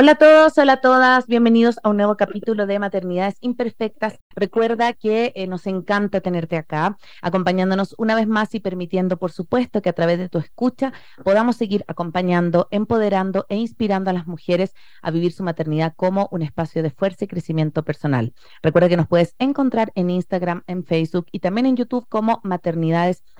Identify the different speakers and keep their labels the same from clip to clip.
Speaker 1: Hola a todos, hola a todas, bienvenidos a un nuevo capítulo de Maternidades Imperfectas. Recuerda que eh, nos encanta tenerte acá, acompañándonos una vez más y permitiendo, por supuesto, que a través de tu escucha podamos seguir acompañando, empoderando e inspirando a las mujeres a vivir su maternidad como un espacio de fuerza y crecimiento personal. Recuerda que nos puedes encontrar en Instagram, en Facebook y también en YouTube como Maternidades imperfectas.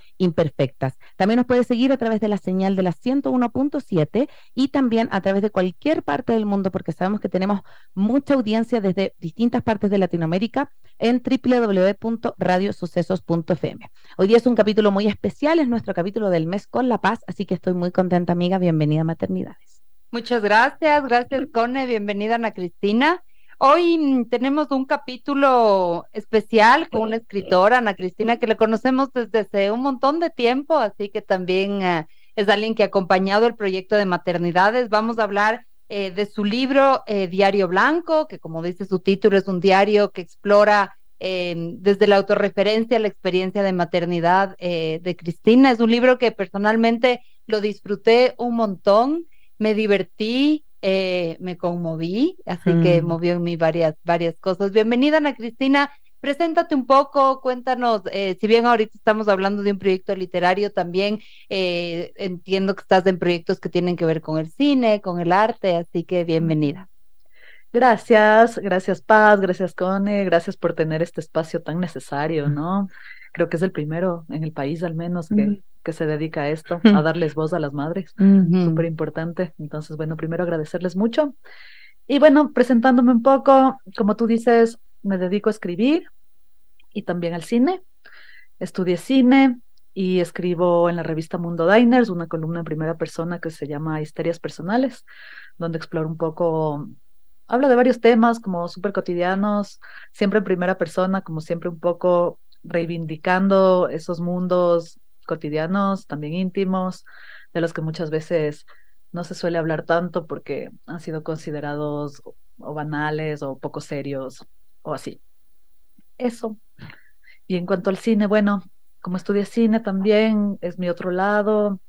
Speaker 1: También nos puedes seguir a través de la señal de la 101.7 y también a través de cualquier parte del mundo, porque sabemos que tenemos mucha audiencia desde distintas partes de Latinoamérica en www.radiosucesos.fm. Hoy día es un capítulo muy especial, es nuestro capítulo del mes con la paz, así que estoy muy contenta, amiga. Bienvenida a Maternidades.
Speaker 2: Muchas gracias, gracias, Cone. Bienvenida, Ana Cristina. Hoy mm, tenemos un capítulo especial con una escritora, Ana Cristina, que le conocemos desde hace un montón de tiempo, así que también eh, es alguien que ha acompañado el proyecto de maternidades. Vamos a hablar eh, de su libro eh, Diario Blanco, que como dice su título es un diario que explora desde la autorreferencia la experiencia de maternidad de Cristina. Es un libro que personalmente lo disfruté un montón, me divertí, eh, me conmoví, así que mm. movió en mí varias, varias cosas. Bienvenida, Ana Cristina. Preséntate un poco, cuéntanos, eh, si bien ahorita estamos hablando de un proyecto literario, también eh, entiendo que estás en proyectos que tienen que ver con el cine, con el arte, así que bienvenida.
Speaker 3: Gracias, gracias Paz, gracias Cone, gracias por tener este espacio tan necesario, ¿no? Creo que es el primero en el país al menos que, que se dedica a esto, a darles voz a las madres. Súper importante. Entonces, bueno, primero agradecerles mucho. Y bueno, presentándome un poco, como tú dices, me dedico a escribir y también al cine. Estudié cine y escribo en la revista Mundo Diners una columna en primera persona que se llama Histerias Personales, donde exploro un poco, hablo de varios temas como súper cotidianos, siempre en primera persona, como siempre un poco reivindicando esos mundos cotidianos, también íntimos, de los que muchas veces no se suele hablar tanto porque han sido considerados o banales o poco serios o así. Eso. Y en cuanto al cine, bueno, como estudié cine también, es mi otro lado.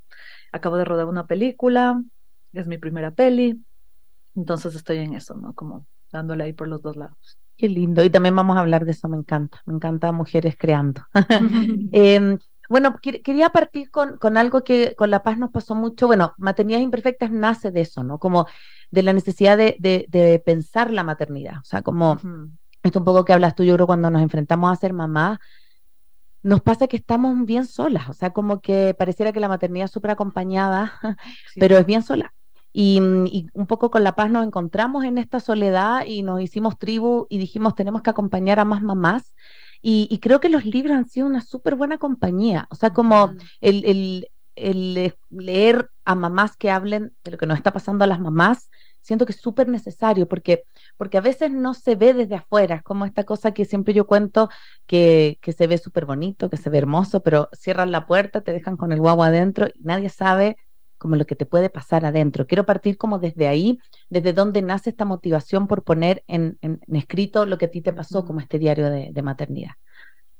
Speaker 3: Acabo de rodar una película, es mi primera peli, entonces estoy en eso, ¿no? Como dándole ahí por los dos lados.
Speaker 1: Qué lindo. Y también vamos a hablar de eso, me encanta. Me encanta mujeres creando. bueno, quería partir con, con algo que con La Paz nos pasó mucho. Bueno, Maternidades Imperfectas nace de eso, ¿no? Como de la necesidad de, de, pensar la maternidad. O sea, como esto un poco que hablas tú, yo creo, cuando nos enfrentamos a ser mamá, nos pasa que estamos bien solas. O sea, como que pareciera que la maternidad es súper acompañada, pero es bien sola. Mm, y, un poco con La Paz nos encontramos en esta soledad y nos hicimos tribu y dijimos tenemos que acompañar a más mamás. Y, creo que los libros han sido una súper buena compañía. O sea, como el, el, leer a mamás que hablen de lo que nos está pasando a las mamás, siento que es súper necesario porque, porque a veces no se ve desde afuera. Es como esta cosa que siempre yo cuento que, que se ve súper bonito, que se ve hermoso, pero cierran la puerta, te dejan con el guagua adentro y nadie sabe como lo que te puede pasar adentro. Quiero partir como desde ahí, desde donde nace esta motivación por poner en, escrito lo que a ti te pasó como este diario de, maternidad.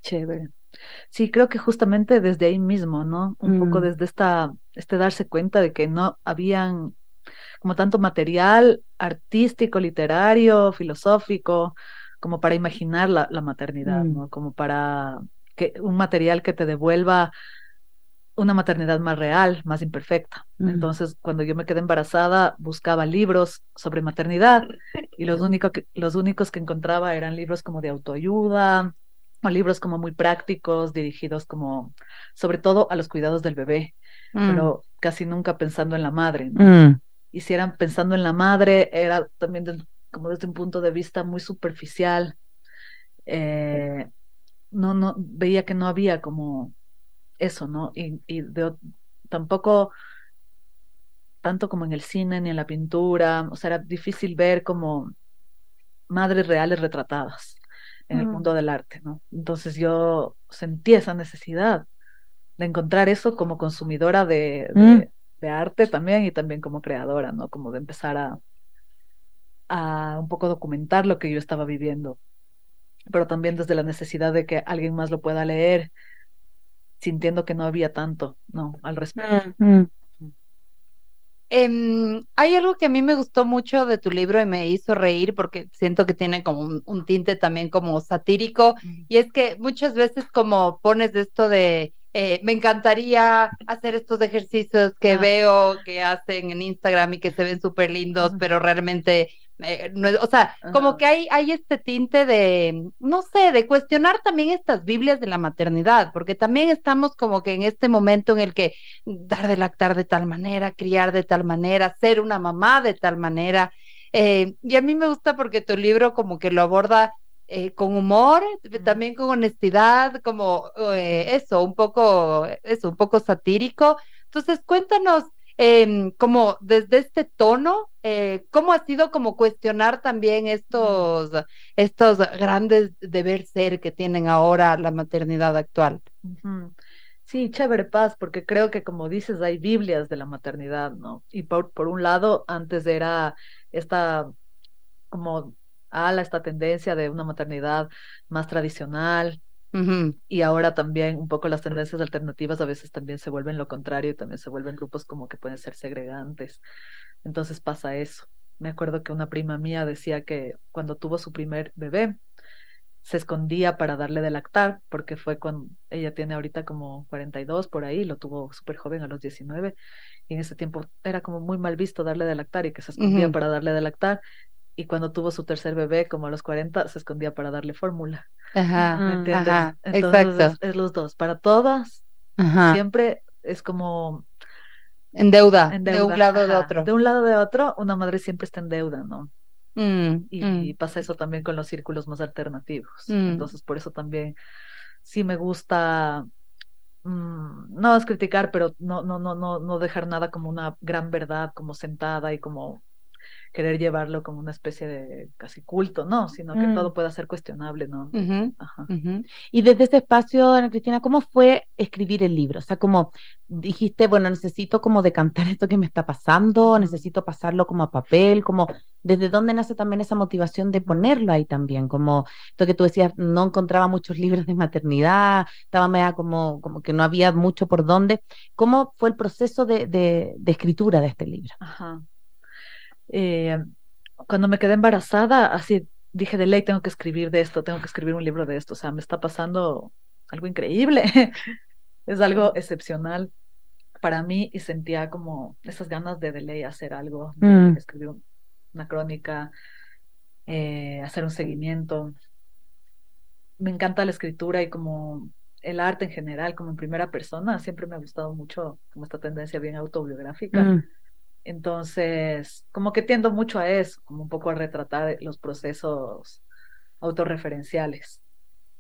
Speaker 3: Chévere. Sí, creo que justamente desde ahí mismo, ¿no? Un poco mm. desde esta, este darse cuenta de que no habían como tanto material artístico, literario, filosófico, como para imaginar la, maternidad, mm. ¿no? Como para que un material que te devuelva una maternidad más real, más imperfecta. Entonces, cuando yo me quedé embarazada, buscaba libros sobre maternidad y los, únicos que, los únicos que encontraba eran libros como de autoayuda o libros como muy prácticos, dirigidos como, sobre todo, a los cuidados del bebé, mm. pero casi nunca pensando en la madre. ¿no? Mm. hicieran pensando en la madre, era también como desde un punto de vista muy superficial. Eh, no, no, veía que no había como eso, ¿no? Y, y de, tampoco tanto como en el cine ni en la pintura, o sea, era difícil ver como madres reales retratadas en el mundo del arte, ¿no? Entonces yo sentí esa necesidad de encontrar eso como consumidora de, mm. de, arte también y también como creadora, ¿no? Como de empezar a, a un poco documentar lo que yo estaba viviendo, pero también desde la necesidad de que alguien más lo pueda leer, sintiendo que no había tanto, ¿no? Al respecto. Mm, mm.
Speaker 2: Em, hay algo que a mí me gustó mucho de tu libro y me hizo reír porque siento que tiene como un, tinte también como satírico y es que muchas veces como pones esto de eh, me encantaría hacer estos ejercicios que veo que hacen en Instagram y que se ven súper lindos, pero realmente eh, o sea, como que hay, hay este tinte de, no sé, de cuestionar también estas Biblias de la maternidad, porque también estamos como que en este momento en el que dar de lactar de tal manera, criar de tal manera, ser una mamá de tal manera. Eh, y a mí me gusta porque tu libro como que lo aborda eh, con humor, también con honestidad, como eso, un poco, eso, un poco satírico. Entonces, cuéntanos eh, como desde este tono, eh, ¿cómo ha sido como cuestionar también estos, estos grandes deber ser que tienen ahora la maternidad actual?
Speaker 3: Sí, chévere paz, porque creo que como dices, hay Biblias de la maternidad, ¿no? Y por, por un lado, antes era esta como ala, esta tendencia de una maternidad más tradicional, y ahora también un poco las tendencias alternativas a veces también se vuelven lo contrario y también se vuelven grupos como que pueden ser segregantes. Entonces pasa eso. Me acuerdo que una prima mía decía que cuando tuvo su primer bebé, se escondía para darle de lactar, porque fue cuando ella tiene ahorita como 42 por ahí, lo tuvo súper joven a los 19, y en ese tiempo era como muy mal visto darle de lactar y que se escondía para darle de lactar, y cuando tuvo su tercer bebé, como a los 40, se escondía para darle fórmula.
Speaker 2: Ajá, ¿Me entiendes?
Speaker 3: Entonces Es, los dos. Para todas, siempre es como...
Speaker 2: En deuda, de un lado de otro.
Speaker 3: De un lado de otro, una madre siempre está en deuda, ¿no? Mm, y, mm. pasa eso también con los círculos más alternativos. Mm. Entonces, por eso también sí me gusta no es criticar, pero no, no, no, no, no dejar nada como una gran verdad, como sentada y como querer llevarlo como una especie de casi culto, no, sino que mm. todo pueda ser cuestionable, ¿no?
Speaker 1: Y desde ese espacio, Ana Cristina, ¿cómo fue escribir el libro? O sea, como dijiste, bueno, necesito como decantar esto que me está pasando, necesito pasarlo como a papel, como desde dónde nace también esa motivación de ponerlo ahí también, como esto que tú decías, no encontraba muchos libros de maternidad, estaba media como, como que no había mucho por dónde. ¿Cómo fue el proceso de, de, de escritura de este libro?
Speaker 3: Ajá. Eh, cuando me quedé embarazada, así dije de ley, tengo que escribir de esto, tengo que escribir un libro de esto, o sea, me está pasando algo increíble, es algo excepcional para mí y sentía como esas ganas de de ley hacer algo, mm. escribir una crónica, eh, hacer un seguimiento. Me encanta la escritura y como el arte en general, como en primera persona, siempre me ha gustado mucho como esta tendencia bien autobiográfica. Mm. Entonces, como que tiendo mucho a eso, como un poco a retratar los procesos autorreferenciales.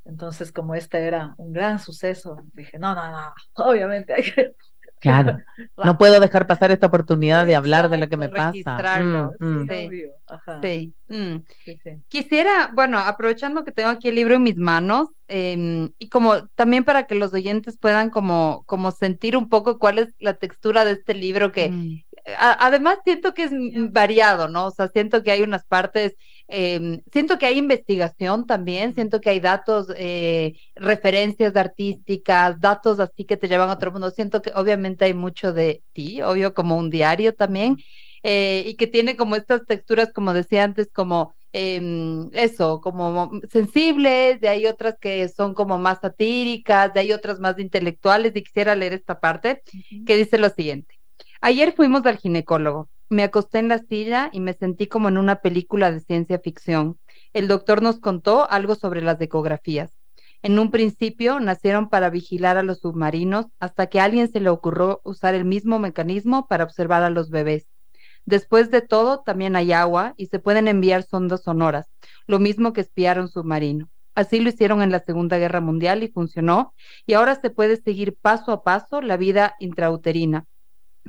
Speaker 3: Entonces, como este era un gran suceso, dije, no, no, no, obviamente hay que...
Speaker 1: Claro, no puedo dejar pasar esta oportunidad de hablar de lo que me pasa.
Speaker 2: Mm, mm. sí, sí. Quisiera, bueno, aprovechando que tengo aquí el libro en mis manos, em, y como también para que los oyentes puedan como, como sentir un poco cuál es la textura de este libro que, además siento que es variado, ¿no? O sea, siento que hay unas partes, em, siento que hay investigación también, siento que hay datos, eh, referencias artísticas, datos así que te llevan a otro mundo. Siento que obviamente hay mucho de ti, obvio, como un diario también, eh, y que tiene como estas texturas, como decía antes, como em, eso, como sensibles, de hay otras que son como más satíricas, de hay otras más intelectuales, y quisiera leer esta parte que dice lo siguiente. Ayer fuimos al ginecólogo. Me acosté en la silla y me sentí como en una película de ciencia ficción. El doctor nos contó algo sobre las ecografías. En un principio nacieron para vigilar a los submarinos hasta que a alguien se le ocurrió usar el mismo mecanismo para observar a los bebés. Después de todo, también hay agua y se pueden enviar sondas sonoras, lo mismo que espiar un submarino. Así lo hicieron en la Segunda Guerra Mundial y funcionó, y ahora se puede seguir paso a paso la vida intrauterina.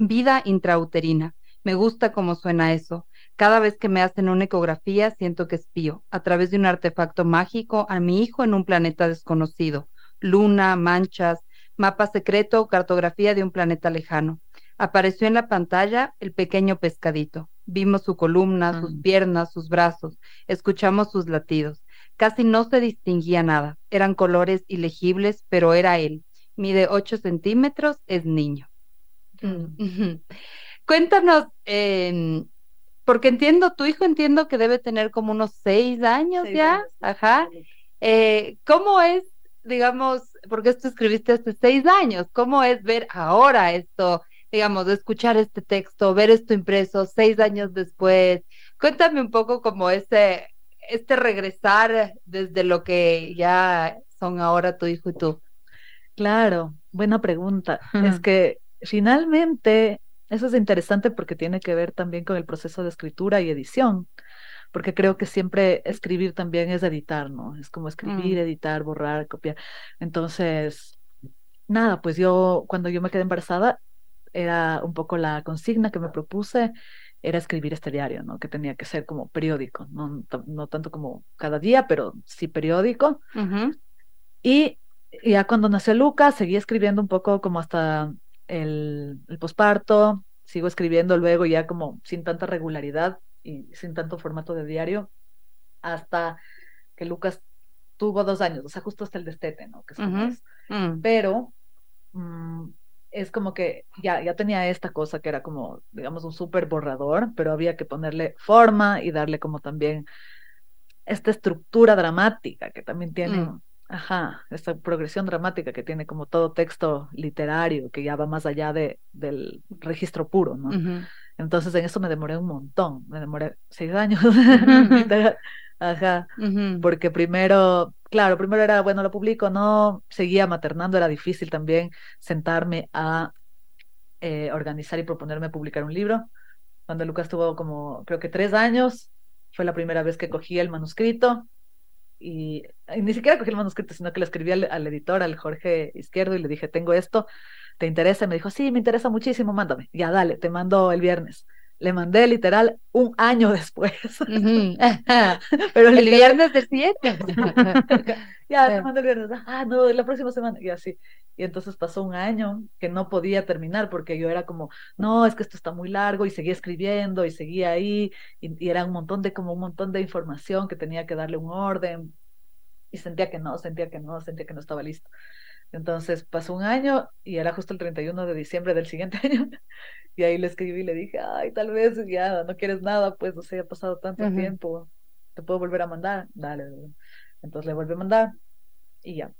Speaker 2: Vida intrauterina. Me gusta cómo suena eso. Cada vez que me hacen una ecografía siento que espío, a través de un artefacto mágico, a mi hijo en un planeta desconocido. Luna, manchas, mapa secreto, cartografía de un planeta lejano. Apareció en la pantalla el pequeño pescadito. Vimos su columna, sus piernas, sus brazos. Escuchamos sus latidos. Casi no se distinguía nada. Eran colores ilegibles, pero era él. Mide 8 centímetros, es niño. Mm. Cuéntanos, em, porque entiendo, tu hijo entiendo que debe tener como unos seis años ya. Ajá. Eh, ¿Cómo es, digamos, porque esto escribiste hace seis años, cómo es ver ahora esto, digamos, escuchar este texto, ver esto impreso seis años después? Cuéntame un poco como ese, este regresar desde lo que ya son ahora tu hijo y tú.
Speaker 3: Claro, buena pregunta. Es que finalmente eso es interesante porque tiene que ver también con el proceso de escritura y edición, porque creo que siempre escribir también es editar, ¿no? Es como escribir, mm. editar, borrar, copiar. Entonces, nada, pues yo cuando yo me quedé embarazada, era un poco la consigna que me propuse, era escribir este diario, ¿no? Que tenía que ser como periódico, no, no tanto como cada día, pero sí periódico. Y ya cuando nació Lucas, seguí escribiendo un poco como hasta el, el posparto, sigo escribiendo luego ya como sin tanta regularidad y sin tanto formato de diario, hasta que Lucas tuvo dos años, o sea, justo hasta el destete, ¿no? Que es mm. Pero mm, es como que ya, ya tenía esta cosa que era como, digamos, un súper borrador, pero había que ponerle forma y darle como también esta estructura dramática que también tiene, mm. Ajá, esta progresión dramática que tiene como todo texto literario que ya va más allá de, del registro puro, ¿no? Entonces en eso me demoré un montón, me demoré seis años, ajá, porque primero claro, primero era, bueno, lo publico, no, seguía maternando, era difícil también sentarme a eh, organizar y proponerme publicar un libro. Cuando Lucas tuvo como, creo que tres años, fue la primera vez que cogí el manuscrito y, ni siquiera cogí el manuscrito, sino que le escribí al, al, editor, al Jorge Izquierdo, y le dije, tengo esto, ¿te interesa? Y me dijo, sí, me interesa muchísimo, mándame. Ya, dale, te mando el viernes le mandé literal un año después.
Speaker 2: Pero el viernes del 7.
Speaker 3: Ya, te mandé el viernes. Ah, no, la próxima semana. Y así. Y entonces pasó un año que no podía terminar porque yo era como, no, es que esto está muy largo y seguía escribiendo y seguía ahí y, era un montón de, como un montón de información que tenía que darle un orden y sentía que no, sentía que no, sentía que no estaba listo. Entonces pasó un año y era justo el 31 de diciembre del siguiente año. Y ahí le escribí y le dije, ay, tal vez ya no quieres nada, pues, o sea, ha pasado tanto tiempo, te puedo volver a mandar. Dale, entonces le volví a mandar y ya.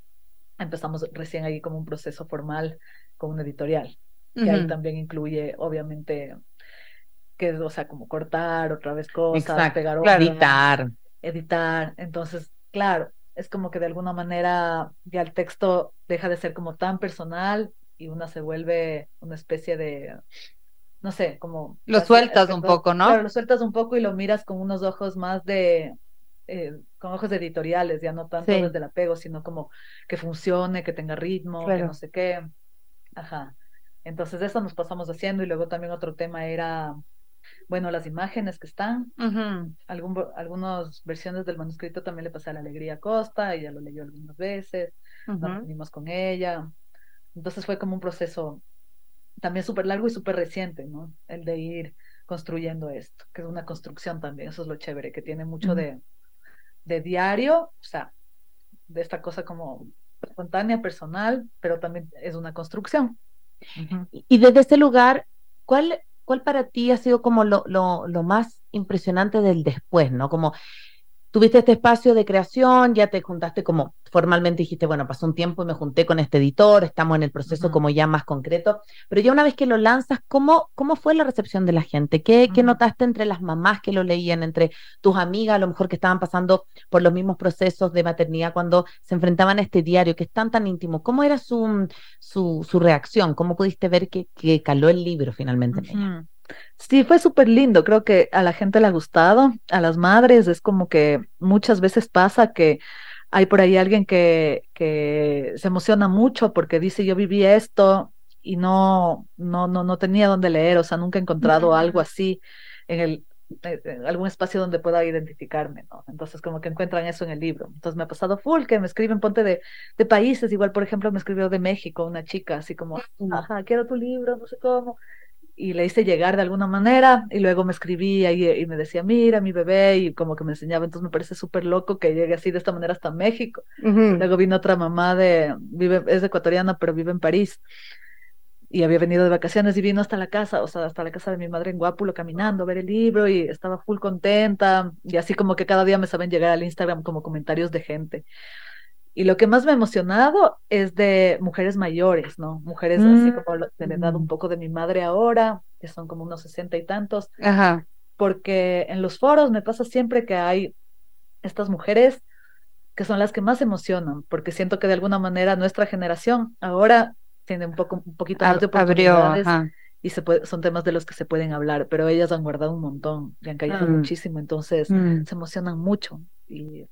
Speaker 3: Empezamos recién ahí como un proceso formal con un editorial. Y ahí también incluye, obviamente, que, o sea, como cortar otra vez cosas, pegar
Speaker 1: editar.
Speaker 3: Editar. Entonces, claro, es como que de alguna manera ya el texto deja de ser como tan personal y una se vuelve una especie de, no sé, como...
Speaker 2: Lo sueltas un poco, ¿no?
Speaker 3: Claro, lo sueltas un poco y lo miras con unos ojos más de, eh, con ojos editoriales, ya no tanto desde el apego, sino como que funcione, que tenga ritmo, que no sé qué. Ajá. Entonces eso nos pasamos haciendo y luego también otro tema era bueno, las imágenes que están, Algún, algunas versiones del manuscrito también le pasé a la Alegría Costa, ella lo leyó algunas veces, nos unimos con ella. Entonces fue como un proceso también súper largo y súper reciente, ¿no? El de ir construyendo esto, que es una construcción también, eso es lo chévere, que tiene mucho de, de diario, o sea, de esta cosa como espontánea, personal, pero también es una construcción.
Speaker 1: Y desde ese lugar, ¿cuál ¿cuál para ti ha sido como lo, lo, lo más impresionante del después, ¿no? Como tuviste este espacio de creación, ya te juntaste como formalmente dijiste, bueno, pasó un tiempo y me junté con este editor, estamos en el proceso como ya más concreto, pero ya una vez que lo lanzas, ¿cómo, cómo fue la recepción de la gente? ¿Qué, ¿Qué, notaste entre las mamás que lo leían, entre tus amigas, a lo mejor que estaban pasando por los mismos procesos de maternidad cuando se enfrentaban a este diario que es tan, tan íntimo? ¿Cómo era su, su, su reacción? ¿Cómo pudiste ver que, que caló el libro finalmente
Speaker 3: Sí, fue súper lindo. Creo que a la gente le ha gustado, a las madres es como que muchas veces pasa que hay por ahí alguien que, que se emociona mucho porque dice yo viví esto y no, no, no, no tenía dónde leer, o sea, nunca he encontrado algo así en el eh, en algún espacio donde pueda identificarme, ¿no? Entonces como que encuentran eso en el libro. Entonces me ha pasado full que me escriben, ponte de, de países, igual por ejemplo me escribió de México una chica, así como, ajá, quiero tu libro, no sé cómo, y le hice llegar de alguna manera y luego me escribía y, y, me decía, mira, mi bebé, y como que me enseñaba, entonces me parece súper loco que llegue así de esta manera hasta México. Luego vino otra mamá de, vive, es ecuatoriana, pero vive en París. Y había venido de vacaciones y vino hasta la casa, o sea, hasta la casa de mi madre en Guápulo caminando, a ver el libro y estaba full contenta. Y así como que cada día me saben llegar al Instagram como comentarios de gente. Y lo que más me ha emocionado es de mujeres mayores, ¿no? Mujeres así como de la edad un mm. poco de mi madre ahora, que son como unos sesenta y tantos.
Speaker 2: Ajá.
Speaker 3: Porque en los foros me pasa siempre que hay estas mujeres que son las que más emocionan, porque siento que de alguna manera nuestra generación ahora tiene un poco un poquito más de oportunidades Abrió, y se puede, son temas de los que se pueden hablar, pero ellas han guardado un montón y han caído mm. muchísimo, entonces mm. se emocionan mucho y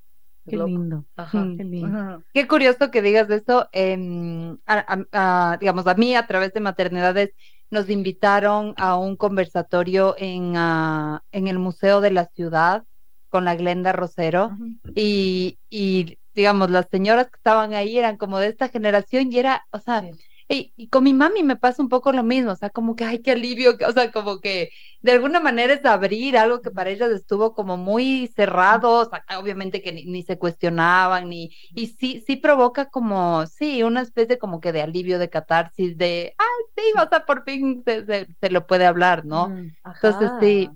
Speaker 1: Qué lindo.
Speaker 2: Ajá, qué lindo. Qué curioso que digas eso. Eh, a, a, digamos, a mí, a través de maternidades, nos invitaron a un conversatorio en, uh, en el Museo de la Ciudad con la Glenda Rosero. y, y, digamos, las señoras que estaban ahí eran como de esta generación y era, o sea, sí. Y, con mi mami me pasa un poco lo mismo, o sea, como que, ay, qué alivio, o sea, como que de alguna manera es abrir algo que para ellas estuvo como muy cerrado, o sea, obviamente que ni, ni, se cuestionaban, ni, y sí, sí provoca como, sí, una especie como que de alivio, de catarsis, de, ay, sí, o sea, por fin se, se, se lo puede hablar, ¿no? Mm, Entonces, sí,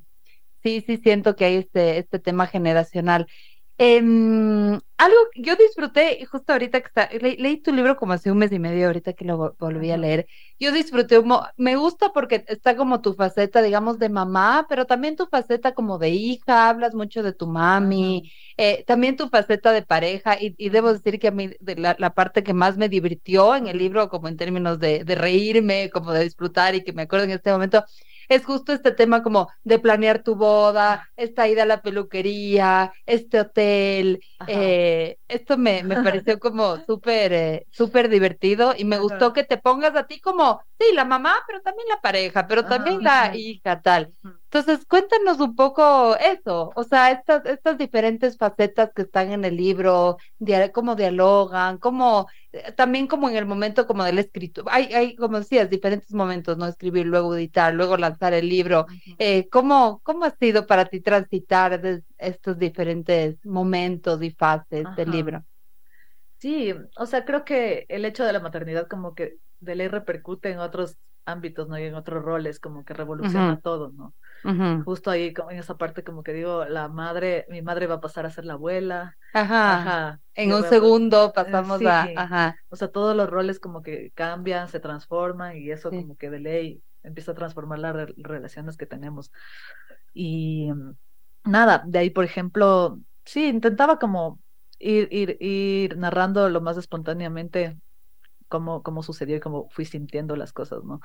Speaker 2: sí, sí siento que hay este, este tema generacional. Eh, algo que yo disfruté, justo ahorita que está, le, leí tu libro como hace un mes y medio, ahorita que lo volví a leer, yo disfruté, me gusta porque está como tu faceta, digamos, de mamá, pero también tu faceta como de hija, hablas mucho de tu mami, eh, también tu faceta de pareja, y, y, debo decir que a mí la, la, parte que más me divirtió en el libro, como en términos de, de reírme, como de disfrutar y que me acuerdo en este momento, es justo este tema como de planear tu boda, esta ida a la peluquería, este hotel. Eh, esto me, me pareció como súper, eh, súper divertido y me Ajá. gustó que te pongas a ti como, sí, la mamá, pero también la pareja, pero también Ajá. la hija, tal. Entonces, cuéntanos un poco eso, o sea, estas, estas diferentes facetas que están en el libro, cómo dialogan, cómo, eh, también como en el momento como del escrito, hay, hay, como decías, diferentes momentos, ¿no? Escribir, luego editar, luego lanzar el libro. Eh, ¿cómo, ¿Cómo ha sido para ti transitar estos diferentes momentos y fases Ajá. del libro?
Speaker 3: Sí, o sea, creo que el hecho de la maternidad como que de ley repercute en otros ámbitos, ¿no? Y en otros roles, como que revoluciona uh -huh. todo, ¿no? Uh -huh. Justo ahí, como en esa parte, como que digo, la madre, mi madre va a pasar a ser la abuela.
Speaker 2: Ajá. Ajá. En un segundo a... pasamos sí. a. Ajá.
Speaker 3: O sea, todos los roles como que cambian, se transforman y eso sí. como que de ley empieza a transformar las re relaciones que tenemos. Y nada, de ahí, por ejemplo, sí, intentaba como ir, ir, ir narrando lo más espontáneamente cómo, cómo sucedió y cómo fui sintiendo las cosas, ¿no?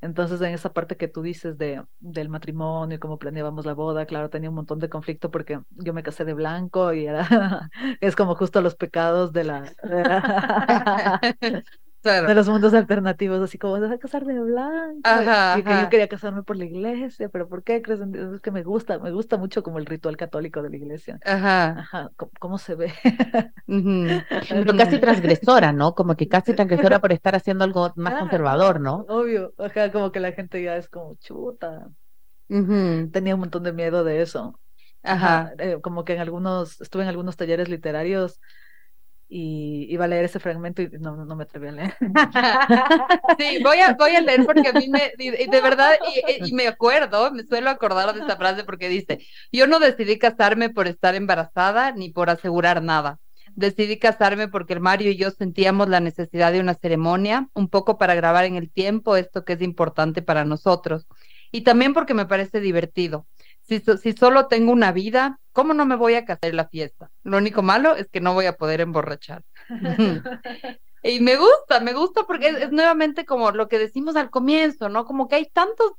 Speaker 3: Entonces, en esa parte que tú dices de, del matrimonio y cómo planeábamos la boda, claro, tenía un montón de conflicto porque yo me casé de blanco y era, es como justo los pecados de la... De la claro. de los mundos alternativos, así como, vas a casar de blanco. Ajá, y que yo quería casarme por la iglesia, pero ¿por qué crees? Es que me gusta, me gusta mucho como el ritual católico de la iglesia.
Speaker 2: Ajá.
Speaker 3: Ajá, ¿cómo, cómo se ve?
Speaker 1: Uh -huh. Pero casi transgresora, ¿no? Como que casi transgresora por estar haciendo algo más ah, conservador, ¿no?
Speaker 3: Obvio, ajá, como que la gente ya es como chuta. Uh -huh. Tenía un montón de miedo de eso. Ajá. Ajá. Eh, como que en algunos, estuve en algunos talleres literarios y iba a leer ese fragmento y no, no me atreví a leer.
Speaker 2: Sí, voy a, voy a leer porque a mí me, de verdad, y, me acuerdo, me suelo acordar de esta frase porque dice, yo no decidí casarme por estar embarazada ni por asegurar nada. Decidí casarme porque el Mario y yo sentíamos la necesidad de una ceremonia, un poco para grabar en el tiempo esto que es importante para nosotros. Y también porque me parece divertido si, si solo tengo una vida, ¿cómo no me voy a casar en la fiesta? Lo único malo es que no voy a poder emborrachar. Y me gusta, me gusta porque es, nuevamente como lo que decimos al comienzo, ¿no? Como que hay tantos,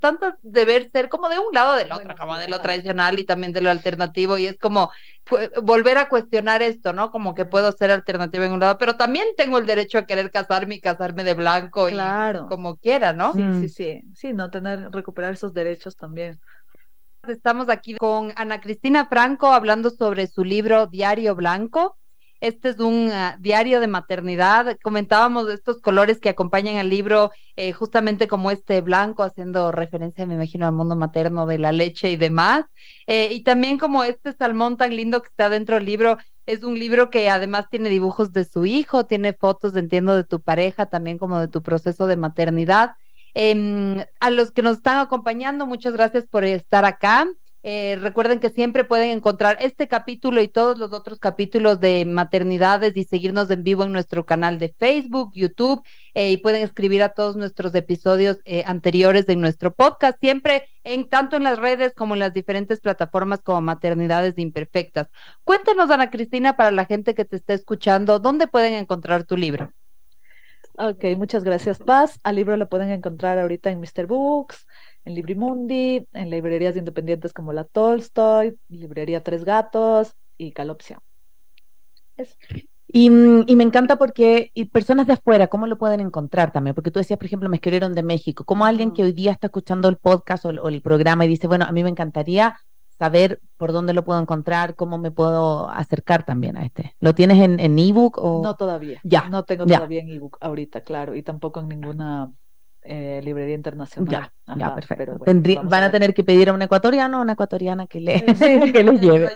Speaker 2: tantos deber ser como de un lado del otro, como de lo tradicional y también de lo alternativo, y es como volver a cuestionar esto, ¿no? Como que puedo ser alternativa en un lado, pero también tengo el derecho a querer casarme y casarme de blanco claro. y como quiera, ¿no?
Speaker 3: Sí, sí, sí, sí, no tener, recuperar esos derechos también.
Speaker 2: Estamos aquí con Ana Cristina Franco hablando sobre su libro Diario Blanco este es un ah, diario de maternidad. Comentábamos estos colores que acompañan al libro, eh, justamente como este blanco, haciendo referencia, me imagino, al mundo materno de la leche y demás. Eh, y también como este salmón tan lindo que está dentro del libro. Es un libro que además tiene dibujos de su hijo, tiene fotos, entiendo, de tu pareja, también como de tu proceso de maternidad. Em, a los que nos están acompañando, muchas gracias por estar acá. Eh, recuerden que siempre pueden encontrar este capítulo y todos los otros capítulos de maternidades y seguirnos en vivo en nuestro canal de Facebook, YouTube eh, y pueden escribir a todos nuestros episodios eh, anteriores de nuestro podcast, siempre en tanto en las redes como en las diferentes plataformas como Maternidades Imperfectas. Cuéntanos, Ana Cristina, para la gente que te está escuchando, ¿dónde pueden encontrar tu libro?
Speaker 3: Ok, muchas gracias, Paz. Al libro lo pueden encontrar ahorita en Mr. Books, en Librimundi, en librerías independientes como la Tolstoy, Librería Tres Gatos y Calopsia.
Speaker 1: Y, me encanta porque y personas de afuera, ¿cómo lo pueden encontrar también? Porque tú decías, por ejemplo, me escribieron de México. ¿Cómo alguien que hoy día está escuchando el podcast o, el programa y dice, bueno, a mí me encantaría saber por dónde lo puedo encontrar, cómo me puedo acercar también a este. ¿Lo tienes en ebook o...?
Speaker 3: No todavía. Ya. No tengo todavía en ebook ahorita, clalo, y tampoco en ninguna eh, librería internacional.
Speaker 1: Ya, perfecto. van a, tener que pedir a un ecuatoriano o una ecuatoriana que le, que lo lleve.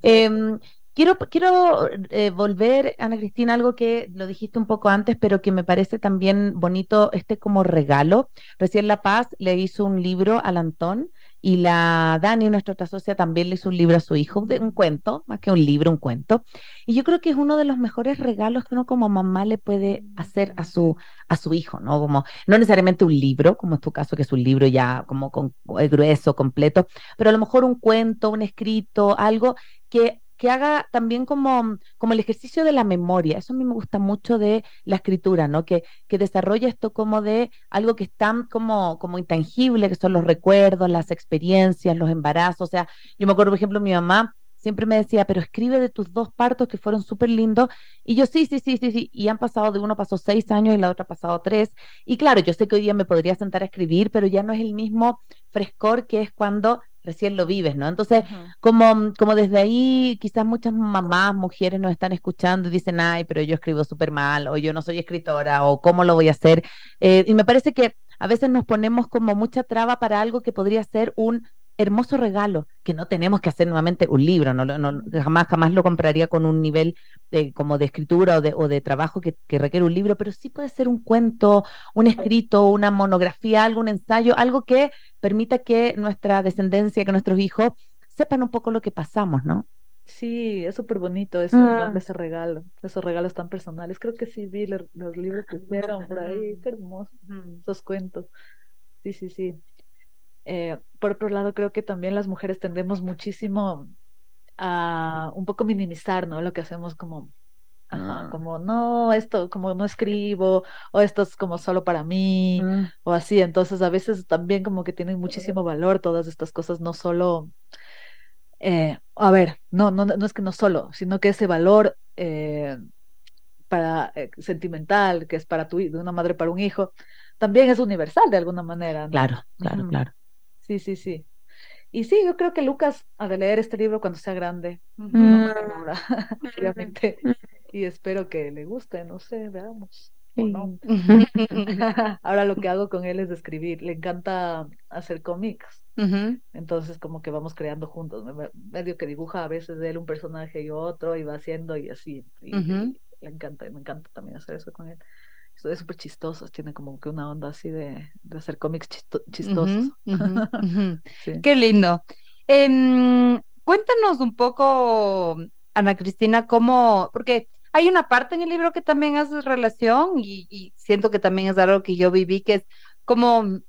Speaker 1: Em, quiero quiero eh, volver, Ana Cristina, algo que lo dijiste un poco antes, pero que me parece también bonito, este como regalo. Recién La Paz le hizo un libro al Antón y la Dani, nuestra otra socia, también le hizo un libro a su hijo, un cuento, más que un libro, un cuento. Y yo creo que es uno de los mejores regalos que uno como mamá le puede hacer a su, a su hijo, ¿no? Como, no necesariamente un libro, como es tu caso, que es un libro ya como con, grueso, completo, pero a lo mejor un cuento, un escrito, algo que que haga también como, como el ejercicio de la memoria. Eso a mí me gusta mucho de la escritura, ¿no? Que, que desarrolla esto como de algo que es tan como, como intangible, que son los recuerdos, las experiencias, los embarazos. O sea, yo me acuerdo, por ejemplo, mi mamá siempre me decía, pero escribe de tus dos partos que fueron súper lindos. Y yo, sí, sí, sí, sí, sí. Y han pasado, de uno pasó seis años y la otra pasado tres. Y claro, yo sé que hoy día me podría sentar a escribir, pero ya no es el mismo frescor que es cuando recién lo vives, ¿no? Entonces, como, como desde ahí, quizás muchas mamás, mujeres nos están escuchando y dicen, ay, pero yo escribo súper mal, o yo no soy escritora, o cómo lo voy a hacer. Eh, y me parece que a veces nos ponemos como mucha traba para algo que podría ser un hermoso regalo, que no tenemos que hacer nuevamente un libro, no, no jamás, jamás lo compraría con un nivel de, como de escritura o de, o de trabajo que, que, requiere un libro, pero sí puede ser un cuento, un escrito, una monografía, algún ensayo, algo que permita que nuestra descendencia, que nuestros hijos sepan un poco lo que pasamos, ¿no?
Speaker 3: Sí, es súper bonito eso, ah. ese regalo, esos regalos tan personales. Creo que sí vi los, libros que hicieron por ahí, qué hermosos esos cuentos. Sí, sí, sí. Eh, por otro lado, creo que también las mujeres tendemos muchísimo a un poco minimizar, ¿no? Lo que hacemos como, ah. como, no, esto, como no escribo, o esto es como solo para mí, mm. o así. Entonces, a veces también como que tienen muchísimo valor todas estas cosas, no solo, eh, a ver, no, no, no es que no solo, sino que ese valor eh, para sentimental, que es para tu, de una madre para un hijo, también es universal de alguna manera.
Speaker 1: Claro, claro, claro.
Speaker 3: Sí, sí, sí. Y sí, yo creo que Lucas ha de leer este libro cuando sea grande,
Speaker 1: mm.
Speaker 3: obviamente, y espero que le guste, no sé, veamos. Ahora lo que hago con él es escribir, le encanta hacer cómics, entonces como que vamos creando juntos, medio que dibuja a veces de él un personaje y otro y va haciendo y así, y, le encanta, me encanta también hacer eso con él es súper chistoso, tiene como que una onda así de, hacer cómics chistosos.
Speaker 2: Qué lindo. Em, cuéntanos un poco, Ana Cristina, cómo, porque hay una parte en el libro que también hace relación y, siento que también es algo que yo viví, que es como,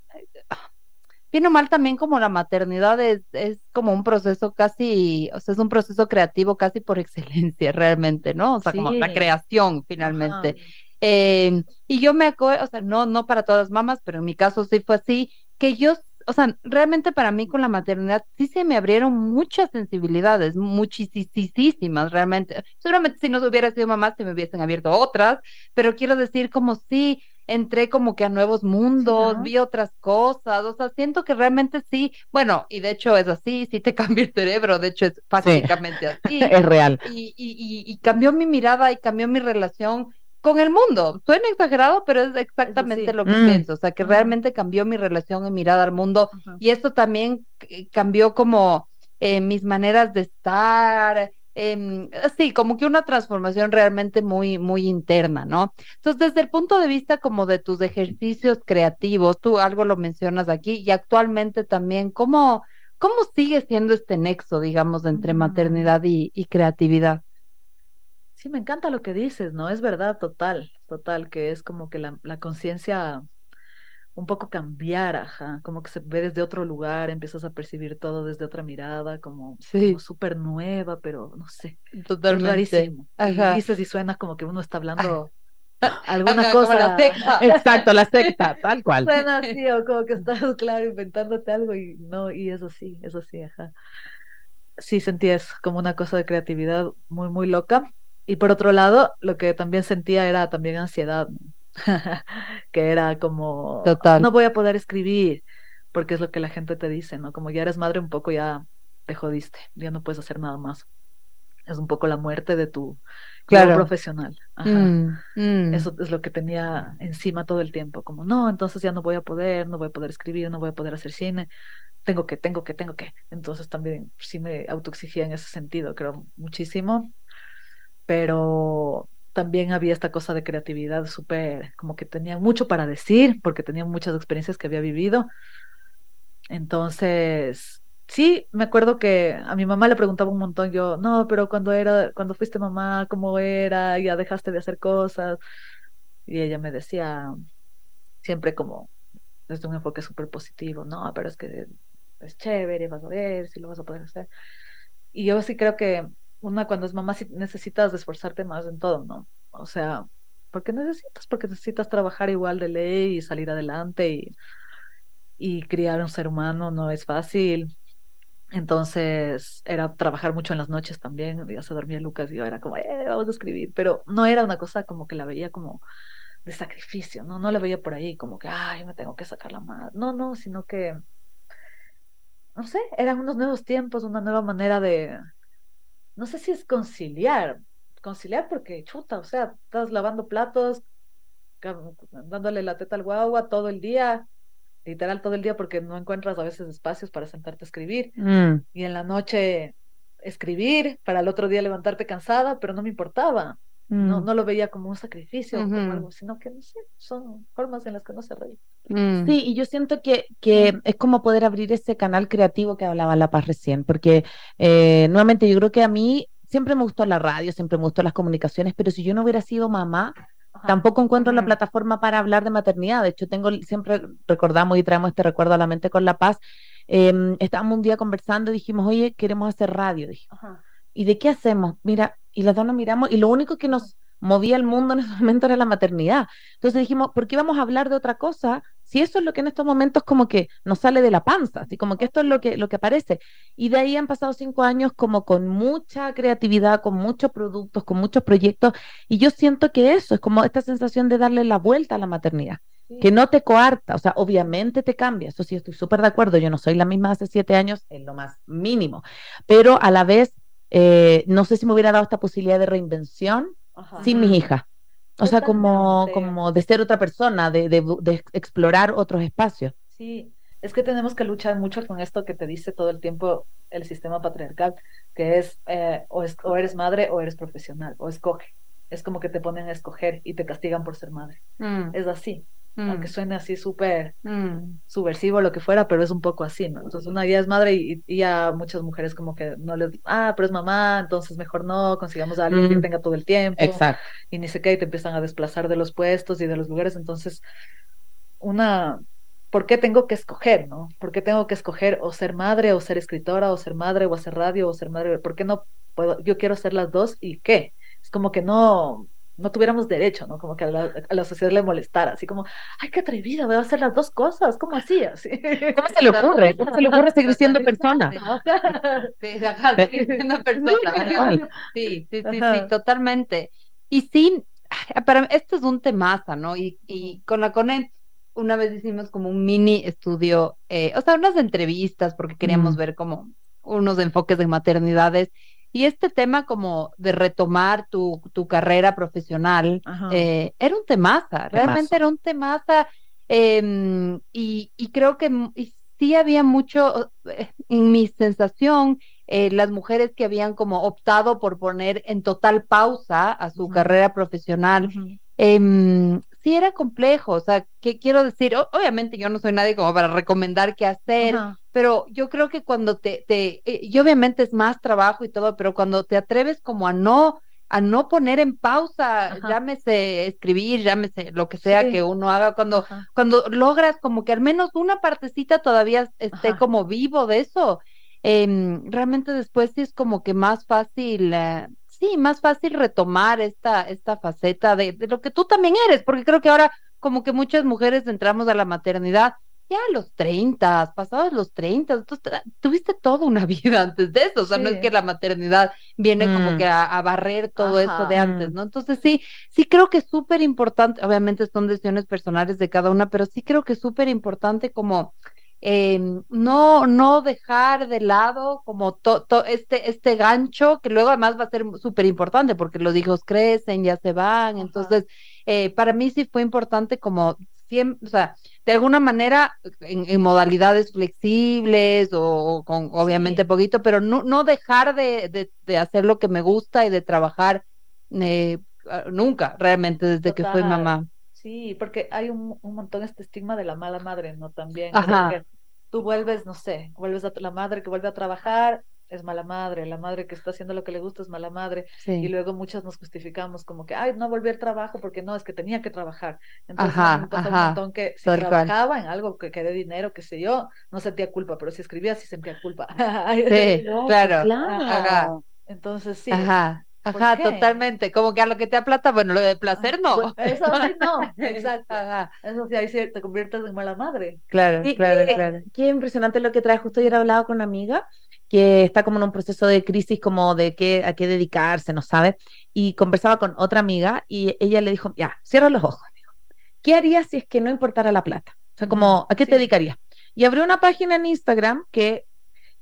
Speaker 2: bien o mal también como la maternidad es, es como un proceso casi, o sea, es un proceso creativo casi por excelencia realmente, ¿no? O sea, como la creación finalmente. Eh, y yo me acuerdo, o sea, no, no para todas las mamás, pero en mi caso sí fue así, que yo, o sea, realmente para mí con la maternidad sí se me abrieron muchas sensibilidades, muchísimas realmente. Seguramente si no hubiera sido mamá se me hubiesen abierto otras, pero quiero decir como sí, entré como que a nuevos mundos, vi otras cosas, o sea, siento que realmente sí, bueno, y de hecho es así, sí te cambia el cerebro, de hecho es básicamente así.
Speaker 1: es real.
Speaker 2: Y, y, y, cambió mi mirada y cambió mi relación con el mundo. Suena exagerado, pero es exactamente lo que mm. pienso, o sea, que realmente cambió mi relación y mirada al mundo, y esto también eh, cambió como eh, mis maneras de estar, eh, sí, como que una transformación realmente muy, muy interna, ¿no? Entonces, desde el punto de vista como de tus ejercicios creativos, tú algo lo mencionas aquí y actualmente también, ¿cómo, cómo sigue siendo este nexo, digamos, entre mm. maternidad y, y creatividad?
Speaker 3: Sí, me encanta lo que dices, ¿no? Es verdad, total, total, que es como que la, la conciencia un poco cambiar, ajá, como que se ve desde otro lugar, empiezas a percibir todo desde otra mirada, como,
Speaker 2: sí.
Speaker 3: súper nueva, pero no sé,
Speaker 2: totalmente
Speaker 3: rarísimo.
Speaker 2: Ajá.
Speaker 3: Y dices y suena como que uno está hablando alguna cosa.
Speaker 2: La secta.
Speaker 1: Exacto, la secta, tal cual.
Speaker 3: Suena así, o como que estás, claro, inventándote algo y no, y eso sí, eso sí, ajá. Sí, sentías como una cosa de creatividad muy, muy loca. Y por otro lado, lo que también sentía era también ansiedad, que era como,
Speaker 2: Total.
Speaker 3: no voy a poder escribir, porque es lo que la gente te dice, ¿no? Como ya eres madre un poco, ya te jodiste, ya no puedes hacer nada más. Es un poco la muerte de tu
Speaker 2: claro.
Speaker 3: profesional. Ajá.
Speaker 2: Mm, mm.
Speaker 3: Eso es lo que tenía encima todo el tiempo, como, no, entonces ya no voy a poder, no voy a poder escribir, no voy a poder hacer cine, tengo que, tengo que, tengo que. Entonces también sí me autoexigía en ese sentido, creo, muchísimo. Pero también había esta cosa de creatividad súper, como que tenía mucho para decir, porque tenía muchas experiencias que había vivido. Entonces, sí, me acuerdo que a mi mamá le preguntaba un montón, yo, no, pero cuando era, cuando fuiste mamá, ¿cómo era? Ya dejaste de hacer cosas. Y ella me decía, siempre como desde un enfoque súper positivo, no, pero es que es chévere, vas a ver si lo vas a poder hacer. Y yo sí creo que una cuando es mamá necesitas esforzarte más en todo, ¿no? O sea, porque necesitas, porque necesitas trabajar igual de ley y salir adelante y, y criar un ser humano no es fácil. Entonces era trabajar mucho en las noches también, ya se dormía Lucas y yo era como, eh, vamos a escribir, pero no era una cosa como que la veía como de sacrificio, ¿no? No la veía por ahí como que, ay, me tengo que sacar la madre. No, no, sino que, no sé, eran unos nuevos tiempos, una nueva manera de, no sé si es conciliar, conciliar porque chuta, o sea, estás lavando platos, dándole la teta al guagua todo el día, literal todo el día porque no encuentras a veces espacios para sentarte a escribir.
Speaker 2: Mm.
Speaker 3: Y en la noche escribir, para el otro día levantarte cansada, pero no me importaba. No,
Speaker 2: Mm.
Speaker 3: no lo veía como un sacrificio, como
Speaker 2: Ujú.
Speaker 3: algo, sino que no sé, son formas en las que no se reí.
Speaker 2: Mm.
Speaker 1: Sí, y yo siento que, que es como poder abrir ese canal creativo que hablaba La Paz recién, porque eh, nuevamente yo creo que a mí siempre me gustó la radio, siempre me gustó las comunicaciones, pero si yo no hubiera sido mamá,
Speaker 3: Ajá.
Speaker 1: tampoco encuentro la plataforma para hablar de maternidad. De hecho, tengo, siempre recordamos y traemos este recuerdo a la mente con La Paz. Eh, estábamos un día conversando y dijimos, oye, queremos hacer radio. Dije,
Speaker 3: Ajá.
Speaker 1: ¿Y de qué hacemos? Mira, y las dos nos miramos y lo único que nos movía el mundo en ese momento era la maternidad. Entonces dijimos, ¿por qué vamos a hablar de otra cosa? Si eso es lo que en estos momentos como que nos sale de la panza, así como que esto es lo que, lo que aparece. Y de ahí han pasado cinco años como con mucha creatividad, con muchos productos, con muchos proyectos. Y yo siento que eso es como esta sensación de darle la vuelta a la maternidad,
Speaker 3: Sí.
Speaker 1: que no te coarta, o sea, obviamente te cambia, eso sí estoy súper de acuerdo, yo no soy la misma hace siete años en lo más mínimo, pero a la vez eh, no sé si me hubiera dado esta posibilidad de reinvención
Speaker 3: Ajá.
Speaker 1: sin mis hijas. O sea, como, como de ser otra persona, de, de, explorar otros espacios.
Speaker 3: Sí, es que tenemos que luchar mucho con esto que te dice todo el tiempo el sistema patriarcal, que es, eh, o, es o eres madre o eres profesional, o escoge. Es como que te ponen a escoger y te castigan por ser madre.
Speaker 2: Mm.
Speaker 3: Es así,
Speaker 2: Mm.
Speaker 3: aunque suene así súper
Speaker 2: Mm.
Speaker 3: subversivo lo que fuera, pero es un poco así, ¿no? Entonces una ya es madre y, y ya muchas mujeres como que no les, ah, pero es mamá, entonces mejor no, consigamos a alguien que
Speaker 1: Mm.
Speaker 3: tenga todo el tiempo
Speaker 1: Exacto.
Speaker 3: y ni sé qué, y te empiezan a desplazar de los puestos y de los lugares. Entonces, una, ¿por qué tengo que escoger, no? ¿Por qué tengo que escoger o ser madre o ser escritora o ser madre o hacer radio o ser madre? ¿Por qué no puedo? Yo quiero ser las dos y qué? Es como que no, no tuviéramos derecho, ¿no? Como que a la, sociedad le molestara, así como, ay, qué atrevida, voy a hacer las dos cosas, ¿cómo así? así?
Speaker 1: ¿Cómo se le ocurre? ¿Cómo se le ocurre seguir siendo persona?
Speaker 2: Sí, seguir siendo persona. Sí, sí, sí, sí, totalmente. Y sí, para esto es un temaza, ¿no? Y, y con la CONE una vez hicimos como un mini estudio, eh, o sea, unas entrevistas porque queríamos ver como unos enfoques de maternidades y este tema como de retomar tu, tu carrera profesional eh, era un temaza, realmente era un temaza em, y, y, creo que sí había mucho, eh, en mi sensación, las mujeres que habían como optado por poner en total pausa a su carrera profesional, eh, sí era complejo, o sea, ¿qué quiero decir? obviamente yo no soy nadie como para recomendar qué hacer, pero yo creo que cuando te, te eh, y obviamente es más trabajo y todo, pero cuando te atreves como a no, a no poner en pausa, llámese escribir, llámese lo que sea que uno haga, cuando, cuando logras como que al menos una partecita todavía esté como vivo de eso, eh, realmente después sí es como que más fácil. Eh, sí, más fácil retomar esta, esta faceta de, lo que tú también eres, porque creo que ahora como que muchas mujeres entramos a la maternidad ya a los 30, pasados los 30, entonces tuviste toda una vida antes de eso, o sea, no es que la maternidad viene como mm. que a, barrer todo eso de antes, ¿no? Entonces sí, sí creo que es súper importante, obviamente son decisiones personales de cada una, pero sí creo que es súper importante como eh, no, no dejar de lado como este, este gancho, que luego además va a ser súper importante porque los hijos crecen, ya se van, entonces eh, para mí sí fue importante como siempre, o sea, de alguna manera en, modalidades flexibles o, con obviamente poquito, pero no, no dejar de, de, hacer lo que me gusta y de trabajar eh, nunca realmente desde que fui mamá.
Speaker 3: Sí, porque hay un, un montón este estigma de la mala madre, ¿no? También.
Speaker 2: Ajá
Speaker 3: tú vuelves, no sé, vuelves a la madre que vuelve a trabajar, es mala madre, la madre que está haciendo lo que le gusta es mala madre, y luego muchas nos justificamos como que, ay, no volví al trabajo porque no, es que tenía que trabajar. Entonces me un montón que si trabajaba en algo que, quede dinero, qué sé yo, no sentía culpa, pero si escribía sí sentía culpa.
Speaker 2: sí, claro. claro.
Speaker 3: Entonces sí.
Speaker 2: Ajá. Ajá, totalmente. Como que a lo que te da plata, bueno, lo de placer no.
Speaker 3: eso sí no, exacto. Eso sí, ahí sí te conviertes en mala madre.
Speaker 2: Claro, claro, claro.
Speaker 1: Qué impresionante lo que trae. Justo ayer hablado con una amiga que está como en un proceso de crisis, como de qué, a qué dedicarse, ¿no sabe? Y conversaba con otra amiga y ella le dijo, ya, cierra los ojos. ¿Qué harías si es que no importara la plata? O sea, como, ¿a qué te dedicarías? Y abrió una página en Instagram que,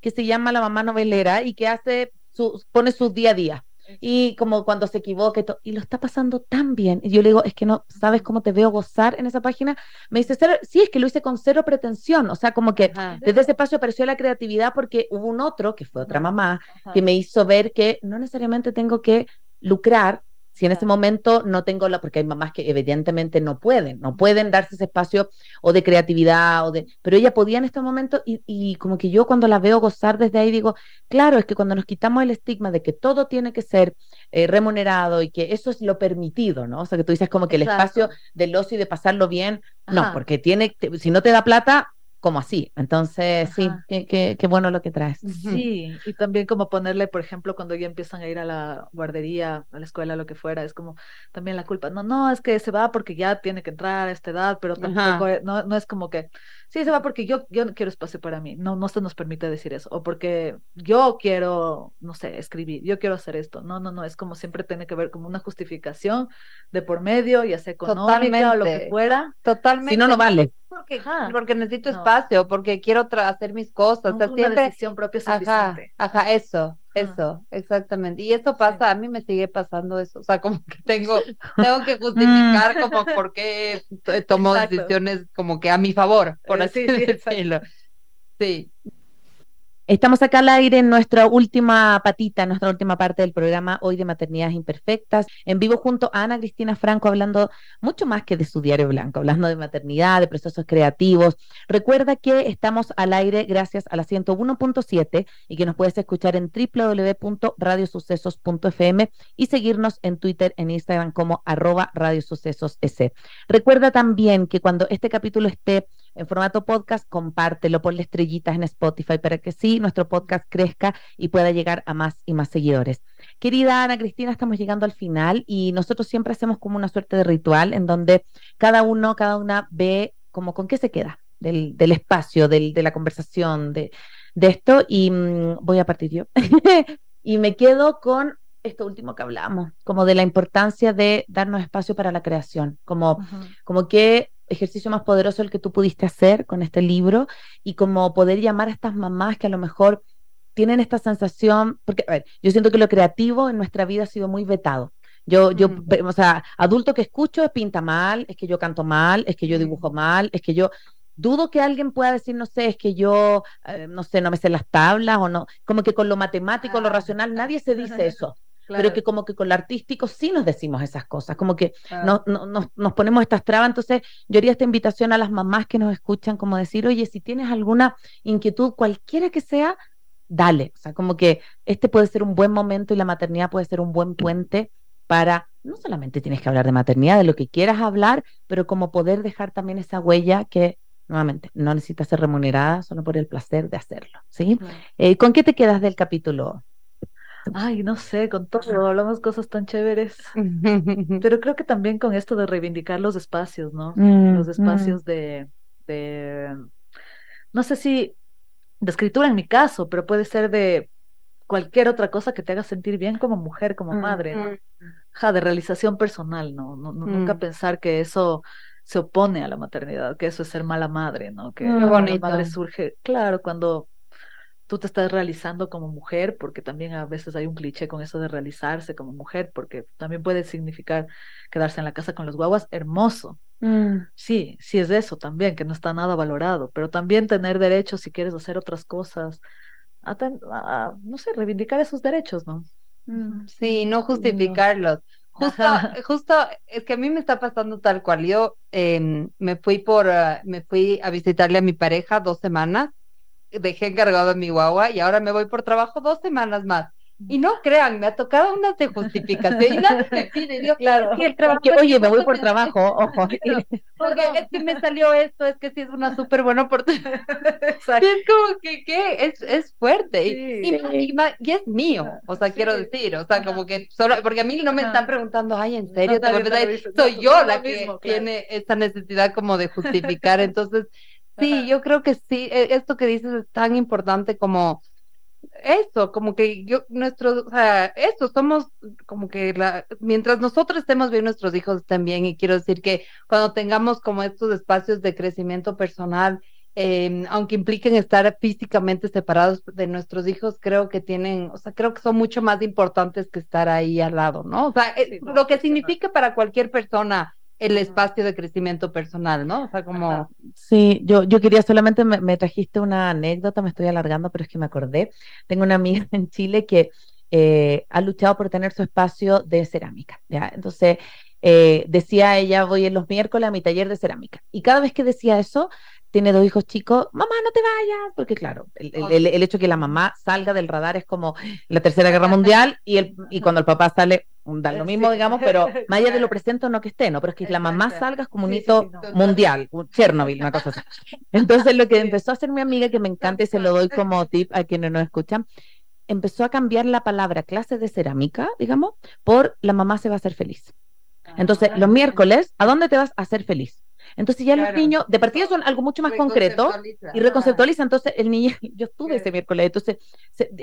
Speaker 1: que se llama La Mamá Novelera y que hace, su, pone su día a día y como cuando se equivoque, y lo está pasando tan bien. Y yo le digo, es que no sabes cómo te veo gozar en esa página. Me dice, sí, es que lo hice con cero pretensión, o sea, como que desde ese espacio apareció la creatividad porque hubo un otro, que fue otra mamá, que me hizo ver que no necesariamente tengo que lucrar si en ese momento no tengo la, porque hay mamás que evidentemente no pueden, no pueden darse ese espacio o de creatividad, o de, pero ella podía en este momento y, y como que yo cuando la veo gozar desde ahí digo, claro, es que cuando nos quitamos el estigma de que todo tiene que ser eh, remunerado y que eso es lo permitido, ¿no? O sea, que tú dices como que el espacio del ocio y de pasarlo bien, no, porque tiene, si no te da plata, como así. Entonces, sí, qué, qué, bueno lo que traes.
Speaker 3: Sí, y también como ponerle, por ejemplo, cuando ya empiezan a ir a la guardería, a la escuela, lo que fuera, es como también la culpa. No, no, es que se va porque ya tiene que entrar a esta edad, pero tampoco, no, no es como que sí, se va porque yo, yo no quiero espacio para mí. No, no se nos permite decir eso. O porque yo quiero, no sé, escribir, yo quiero hacer esto. No, no, no, es como siempre tiene que ver como una justificación de por medio, ya sea económica o lo que fuera.
Speaker 2: Totalmente.
Speaker 1: Si no, no vale.
Speaker 2: Porque, porque necesito espacio, porque quiero hacer mis cosas.
Speaker 3: No, una decisión propia suficiente.
Speaker 2: Ajá, ajá, eso. Eso, exactamente. Y eso pasa, a mí me sigue pasando eso. O sea, como que tengo, tengo que justificar como por qué tomo decisiones como que a mi favor, por eh, así decirlo. Sí.
Speaker 1: Estamos acá al aire en nuestra última patita, nuestra última parte del programa hoy de Maternidades Imperfectas, en vivo junto a Ana Cristina Franco, hablando mucho más que de su diario blanco, hablando de maternidad, de procesos creativos. Recuerda que estamos al aire gracias a la 101.7 y que nos puedes escuchar en www.radiosucesos.fm y seguirnos en Twitter, en Instagram como arroba radiosucesosS. Recuerda también que cuando este capítulo esté en formato podcast, compártelo, ponle estrellitas en Spotify para que sí, nuestro podcast crezca y pueda llegar a más y más seguidores. Querida Ana Cristina, estamos llegando al final y nosotros siempre hacemos como una suerte de ritual en donde cada uno, cada una ve como con qué se queda del, del espacio, del, de la conversación, de, de esto y mm, voy a partir yo. y me quedo con esto último que hablamos, como de la importancia de darnos espacio para la creación, como, como qué ejercicio más poderoso el que tú pudiste hacer con este libro y como poder llamar a estas mamás que a lo mejor tienen esta sensación, porque, a ver, yo siento que lo creativo en nuestra vida ha sido muy vetado. Yo, yo, o sea, adulto que escucho es pinta mal, es que yo canto mal, es que yo dibujo mal, es que yo, dudo que alguien pueda decir, no sé, es que yo, eh, no sé, no me sé las tablas o no, como que con lo matemático, lo ah. racional, nadie se dice eso. Pero que como que con lo artístico sí nos decimos esas cosas, como que no, nos ponemos estas trabas. Entonces, yo haría esta invitación a las mamás que nos escuchan, como decir, oye, si tienes alguna inquietud, cualquiera que sea, dale. O sea, como que este puede ser un buen momento y la maternidad puede ser un buen puente para, no solamente tienes que hablar de maternidad, de lo que quieras hablar, pero como poder dejar también esa huella que nuevamente, no necesita ser remunerada solo por el placer de hacerlo, ¿sí? Eh, ¿Con qué te quedas del capítulo?
Speaker 3: Ay, no sé, con todo, hablamos cosas tan chéveres, pero creo que también con esto de reivindicar los espacios, ¿no? Mm, los espacios mm. de, de, no sé si de escritura en mi caso, pero puede ser de cualquier otra cosa que te haga sentir bien como mujer, como mm, madre, ¿no? Ja, de realización personal, ¿no? no nunca pensar que eso se opone a la maternidad, que eso es ser mala madre, ¿no? Que la madre surge, claro, cuando tú te estás realizando como mujer, porque también a veces hay un cliché con eso de realizarse como mujer, porque también puede significar quedarse en la casa con los guaguas, hermoso. Mm. Sí, sí es eso también, que no está nada valorado, pero también tener derechos si quieres hacer otras cosas, a, no sé, reivindicar esos derechos, ¿no?
Speaker 2: Mm, sí, no justificarlos. Justo, justo, es que a mí me está pasando tal cual. Yo em, me fui por, ah, me fui a visitarle a mi pareja dos semanas, dejé encargado a mi guagua y ahora me voy por trabajo dos semanas más. Y no crean, me ha tocado una de justificación y
Speaker 1: claro, oye, me voy por trabajo, ojo.
Speaker 2: Porque es que me salió esto, es que sí es una súper buena oportunidad. Exacto. Es como que, ¿qué? Es, es fuerte. y, y, es mío, o sea, quiero decir, o sea, como que solo, porque a mí no me están preguntando, ay, ¿en serio? Soy yo la que tiene esta necesidad como de justificar, entonces, sí, yo creo que sí, e, esto que dices es tan importante como eso, como que yo, nuestros, o sea, eso, somos como que la, mientras nosotros estemos bien, nuestros hijos estén bien, y quiero decir que cuando tengamos como estos espacios de crecimiento personal, eh, aunque impliquen estar físicamente separados de nuestros hijos, creo que tienen, o sea, creo que son mucho más importantes que estar ahí al lado, ¿no? O sea, eh, lo que significa para cualquier persona el espacio de crecimiento personal, ¿no? O sea, como...
Speaker 1: Sí, yo, yo quería solamente, me, trajiste una anécdota, me estoy alargando, pero es que me acordé. Tengo una amiga en Chile que eh, ha luchado por tener su espacio de cerámica, ¿ya? Entonces, eh, decía ella, voy en los miércoles a mi taller de cerámica. Y cada vez que decía eso, tiene dos hijos chicos, mamá, no te vayas, porque claro, el, el, el, hecho de que la mamá salga del radar es como la Tercera Guerra Mundial y, el, y cuando el papá sale, da lo mismo, digamos, pero más allá de lo presente no que esté, ¿no? Pero es que la mamá salga es como un hito mundial, Chernobyl, una cosa así. Entonces lo que empezó a hacer mi amiga, que me encanta y se lo doy como tip a quienes no escuchan, empezó a cambiar la palabra clase de cerámica, digamos, por la mamá se va a hacer feliz. Entonces, los miércoles, ¿a dónde te vas a hacer feliz? Entonces ya los niños, de partida son algo mucho más concreto y reconceptualiza. Entonces el niño, yo estuve ese miércoles, entonces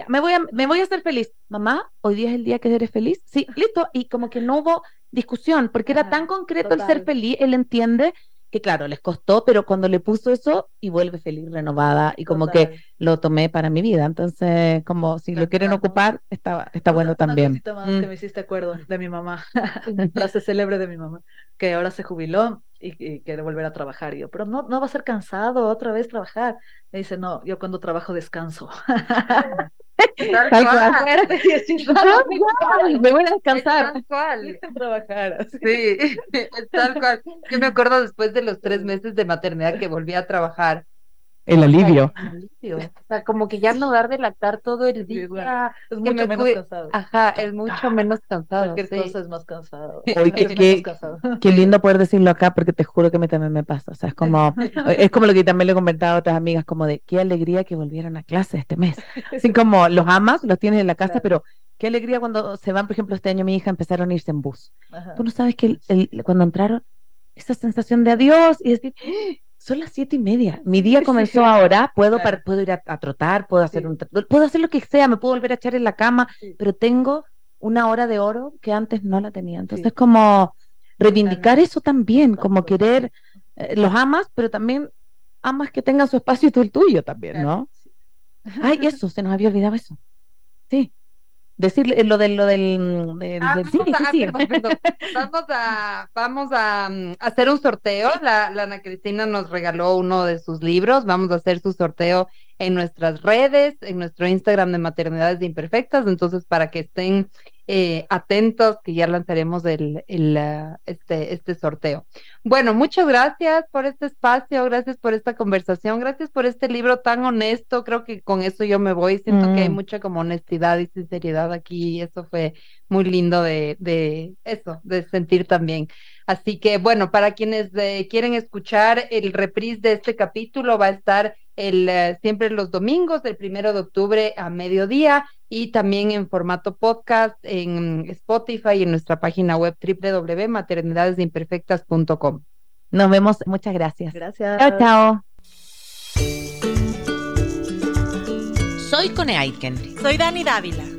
Speaker 1: me, voy a, me voy a hacer feliz. Mamá, hoy día es el día que eres feliz. Sí, listo. Y como que no hubo discusión, porque era tan concreto el ser feliz, él entiende que claro, les costó, pero cuando le puso eso y vuelve feliz, renovada, y como que lo tomé para mi vida. Entonces, como si lo quieren ocupar, está, está bueno también.
Speaker 3: Una más que mm. me hiciste acuerdo de mi mamá, frase célebre de mi mamá, que ahora se jubiló y, quiere volver a trabajar. Y yo, pero no, no va a ser cansado otra vez trabajar. Me dice, no, yo cuando trabajo descanso.
Speaker 2: Tal, cual.
Speaker 1: Me voy a descansar.
Speaker 2: Tal cual.
Speaker 3: Trabajar.
Speaker 2: Sí, tal cual. Yo me acuerdo después de los tres meses de maternidad que volví a trabajar.
Speaker 1: El alivio.
Speaker 2: O sea, como que ya no dar de lactar todo el día.
Speaker 3: Es
Speaker 2: que
Speaker 3: mucho
Speaker 2: me
Speaker 3: menos
Speaker 2: cuide-
Speaker 3: cansado.
Speaker 2: Ajá, es mucho menos cansado.
Speaker 3: Cualquier
Speaker 2: sí.
Speaker 3: cosa es más cansado.
Speaker 1: Oye, qué-
Speaker 3: Es
Speaker 1: qué-
Speaker 3: cansado.
Speaker 1: Qué lindo poder decirlo acá, porque te juro que a mí también me pasa. O sea, es como, es como lo que también le he comentado a otras amigas, como de qué alegría que volvieran a clase este mes. Así como los amas, los tienes en la casa,
Speaker 3: Claro.
Speaker 1: pero qué alegría cuando se van, por ejemplo, este año mi hija empezaron a irse en bus.
Speaker 3: Ajá.
Speaker 1: Tú no sabes que el- el- cuando entraron, esa sensación de adiós y decir, "Ah, son las siete y media, mi día comenzó ahora, puedo,
Speaker 3: Claro.
Speaker 1: par- puedo ir a, a trotar, puedo hacer
Speaker 3: Sí.
Speaker 1: un, puedo hacer lo que sea, me puedo volver a echar en la cama,
Speaker 3: Sí.
Speaker 1: pero tengo una hora de oro que antes no la tenía. Entonces,
Speaker 3: Sí.
Speaker 1: como reivindicar eso también, como querer, eh, los amas, pero también amas que tengan su espacio y tú el tuyo también, ¿no? Ay, eso, se nos había olvidado eso. Sí. Decirle lo del, lo del, del-
Speaker 2: Ah,
Speaker 1: sí, sí,
Speaker 2: a-
Speaker 1: sí.
Speaker 2: Vamos a, vamos a mm, hacer un sorteo. La, la Ana Cristina nos regaló uno de sus libros. Vamos a hacer su sorteo en nuestras redes, en nuestro Instagram de Maternidades Imperfectas. Entonces, para que estén eh, atentos, que ya lanzaremos el, el, ah, este, este sorteo. Bueno, muchas gracias por este espacio, gracias por esta conversación, gracias por este libro tan honesto. Creo que con eso yo me voy. Siento que hay
Speaker 1: Mm.
Speaker 2: mucha como honestidad y sinceridad aquí. Y eso fue muy lindo de, de eso, de sentir también. Así que bueno, para quienes eh, quieren escuchar el reprise de este capítulo, va a estar el, eh, siempre los domingos, el primero de octubre a mediodía y también en formato podcast en Spotify y en nuestra página web www.maternidadesimperfectas.com.
Speaker 1: Nos vemos, muchas gracias.
Speaker 3: Gracias.
Speaker 1: Chao, chao.
Speaker 4: Soy Cone Aitken.
Speaker 5: Soy Dani Dávila.